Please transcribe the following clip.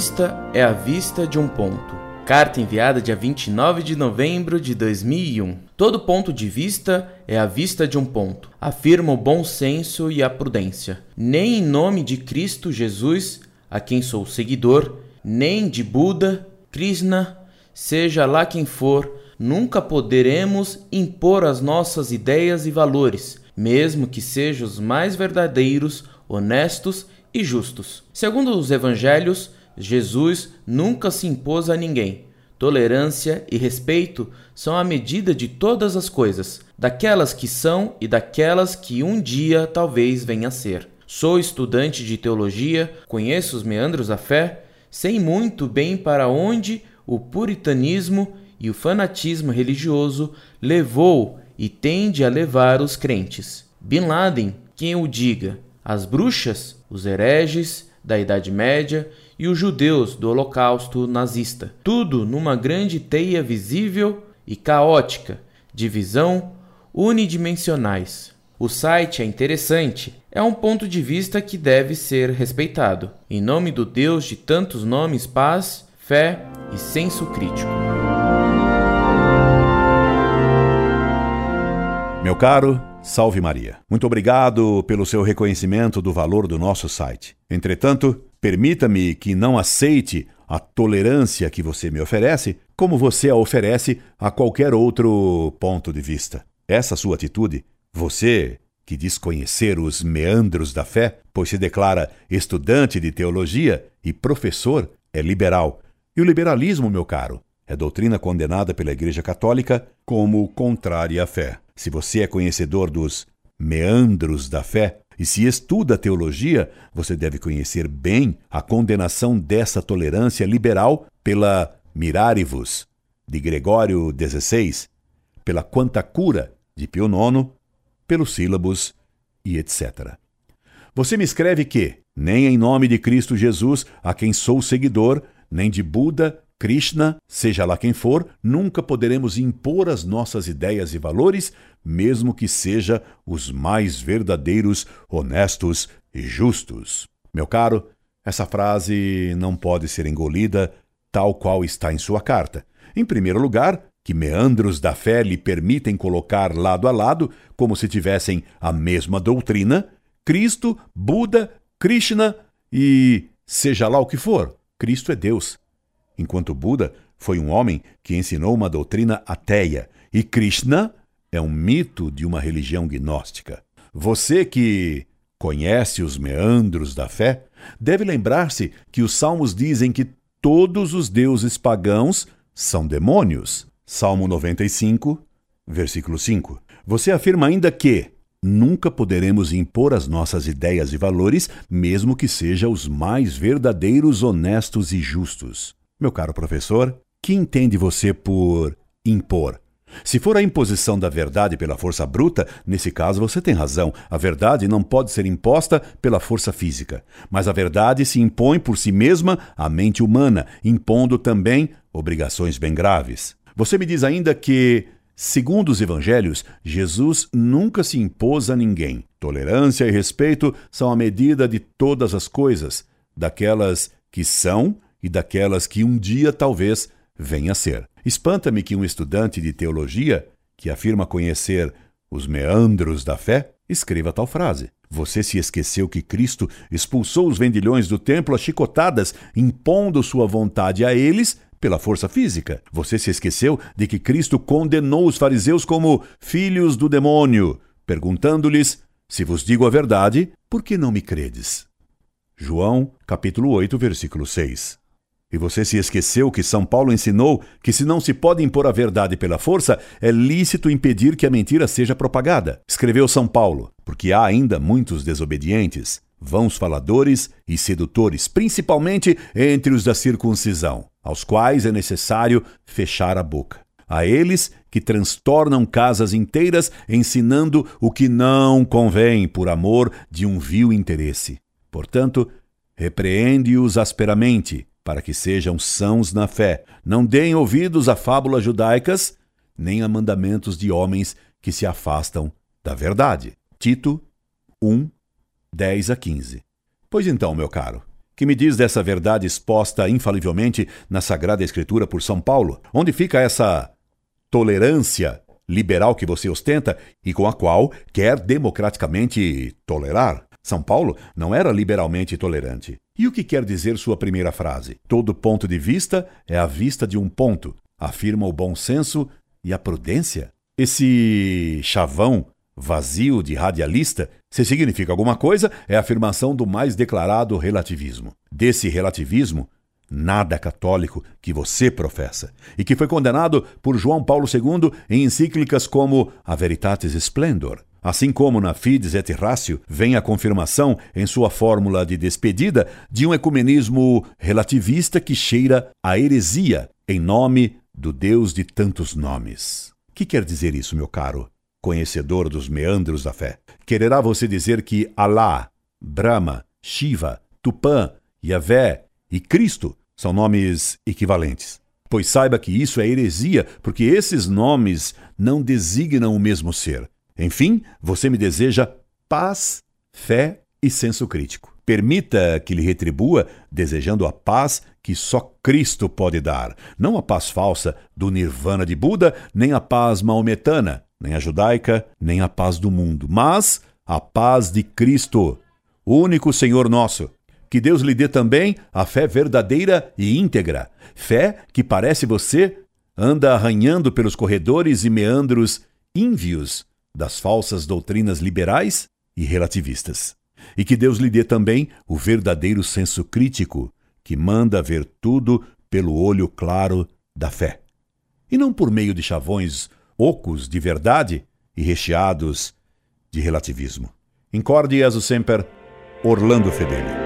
vista é a vista de um ponto. Carta enviada dia 29 de novembro de 2001. Todo ponto de vista é a vista de um ponto, afirma o bom senso e a prudência. Nem em nome de Cristo Jesus, a quem sou seguidor, nem de Buda, Krishna, seja lá quem for, nunca poderemos impor as nossas ideias e valores, mesmo que sejam os mais verdadeiros, honestos e justos. Segundo os evangelhos, Jesus nunca se impôs a ninguém. Tolerância e respeito são a medida de todas as coisas, daquelas que são e daquelas que um dia talvez venha a ser. Sou estudante de teologia, conheço os meandros da fé, sei muito bem para onde o puritanismo e o fanatismo religioso levou e tende a levar os crentes. Bin Laden, quem o diga, as bruxas, os hereges da Idade Média e os judeus do Holocausto nazista. Tudo numa grande teia visível e caótica de visão unidimensionais. O site é interessante, é um ponto de vista que deve ser respeitado. Em nome do Deus de tantos nomes, paz, fé e senso crítico. Meu caro, salve Maria. Muito obrigado pelo seu reconhecimento do valor do nosso site. Entretanto, permita-me que não aceite a tolerância que você me oferece, como você a oferece a qualquer outro ponto de vista. Essa sua atitude, você que diz conhecer os meandros da fé, pois se declara estudante de teologia e professor, é liberal. E o liberalismo, meu caro, é doutrina condenada pela Igreja Católica como contrária à fé. Se você é conhecedor dos meandros da fé e se estuda teologia, você deve conhecer bem a condenação dessa tolerância liberal pela Mirarivus, de Gregório XVI, pela Quanta Cura, de Pio IX, pelos sílabos e etc. Você me escreve que, nem em nome de Cristo Jesus, a quem sou seguidor, nem de Buda, Krishna, seja lá quem for, nunca poderemos impor as nossas ideias e valores, mesmo que seja os mais verdadeiros, honestos e justos. Meu caro, essa frase não pode ser engolida tal qual está em sua carta. Em primeiro lugar, que meandros da fé lhe permitem colocar lado a lado, como se tivessem a mesma doutrina, Cristo, Buda, Krishna e seja lá o que for, Cristo é Deus enquanto Buda foi um homem que ensinou uma doutrina ateia e Krishna é um mito de uma religião gnóstica. Você que conhece os meandros da fé deve lembrar-se que os salmos dizem que todos os deuses pagãos são demônios. Salmo 95, versículo 5. Você afirma ainda que nunca poderemos impor as nossas ideias e valores, mesmo que sejam os mais verdadeiros, honestos e justos. Meu caro professor, que entende você por impor? Se for a imposição da verdade pela força bruta, nesse caso você tem razão. A verdade não pode ser imposta pela força física. Mas a verdade se impõe por si mesma à mente humana, impondo também obrigações bem graves. Você me diz ainda que, segundo os evangelhos, Jesus nunca se impôs a ninguém. Tolerância e respeito são a medida de todas as coisas, daquelas que são e daquelas que um dia talvez venha a ser. Espanta-me que um estudante de teologia, que afirma conhecer os meandros da fé, escreva tal frase. Você se esqueceu que Cristo expulsou os vendilhões do templo a chicotadas, impondo sua vontade a eles pela força física. Você se esqueceu de que Cristo condenou os fariseus como filhos do demônio, perguntando-lhes: Se vos digo a verdade, por que não me credes? João, capítulo 8, versículo 6. E você se esqueceu que São Paulo ensinou que, se não se pode impor a verdade pela força, é lícito impedir que a mentira seja propagada. Escreveu São Paulo, porque há ainda muitos desobedientes, vãos faladores e sedutores, principalmente entre os da circuncisão, aos quais é necessário fechar a boca. A eles que transtornam casas inteiras ensinando o que não convém por amor de um vil interesse. Portanto, repreende-os asperamente para que sejam sãos na fé. Não deem ouvidos a fábulas judaicas, nem a mandamentos de homens que se afastam da verdade. Tito 1, 10 a 15. Pois então, meu caro, Que me diz dessa verdade exposta infalivelmente na Sagrada Escritura por São Paulo? Onde fica essa tolerância liberal que você ostenta e com a qual quer democraticamente tolerar? São Paulo não era liberalmente tolerante. E o que quer dizer sua primeira frase? Todo ponto de vista é a vista de um ponto, afirma o bom senso e a prudência. Esse chavão vazio de radialista, se significa alguma coisa, é a afirmação do mais declarado relativismo. Desse relativismo, nada católico que você professa, e que foi condenado por João Paulo II em encíclicas como A Veritatis Splendor. Assim como na Fides et Ratio vem a confirmação em sua fórmula de despedida de um ecumenismo relativista que cheira a heresia em nome do Deus de tantos nomes. Que quer dizer isso, meu caro? conhecedor dos meandros da fé. Quererá você dizer que Alá, Brahma, Shiva, Tupã, Yahvé e Cristo são nomes equivalentes. Pois saiba que isso é heresia, porque esses nomes não designam o mesmo ser. Enfim, você me deseja paz, fé e senso crítico. Permita que lhe retribua desejando a paz que só Cristo pode dar, não a paz falsa do nirvana de Buda, nem a paz maometana, nem a judaica, nem a paz do mundo, mas a paz de Cristo, único Senhor nosso. Que Deus lhe dê também a fé verdadeira e íntegra, fé que parece você anda arranhando pelos corredores e meandros ínvios das falsas doutrinas liberais e relativistas. E que Deus lhe dê também o verdadeiro senso crítico, que manda ver tudo pelo olho claro da fé. E não por meio de chavões ocos de verdade e recheados de relativismo. Incorde Jesus Semper, Orlando Fedeli.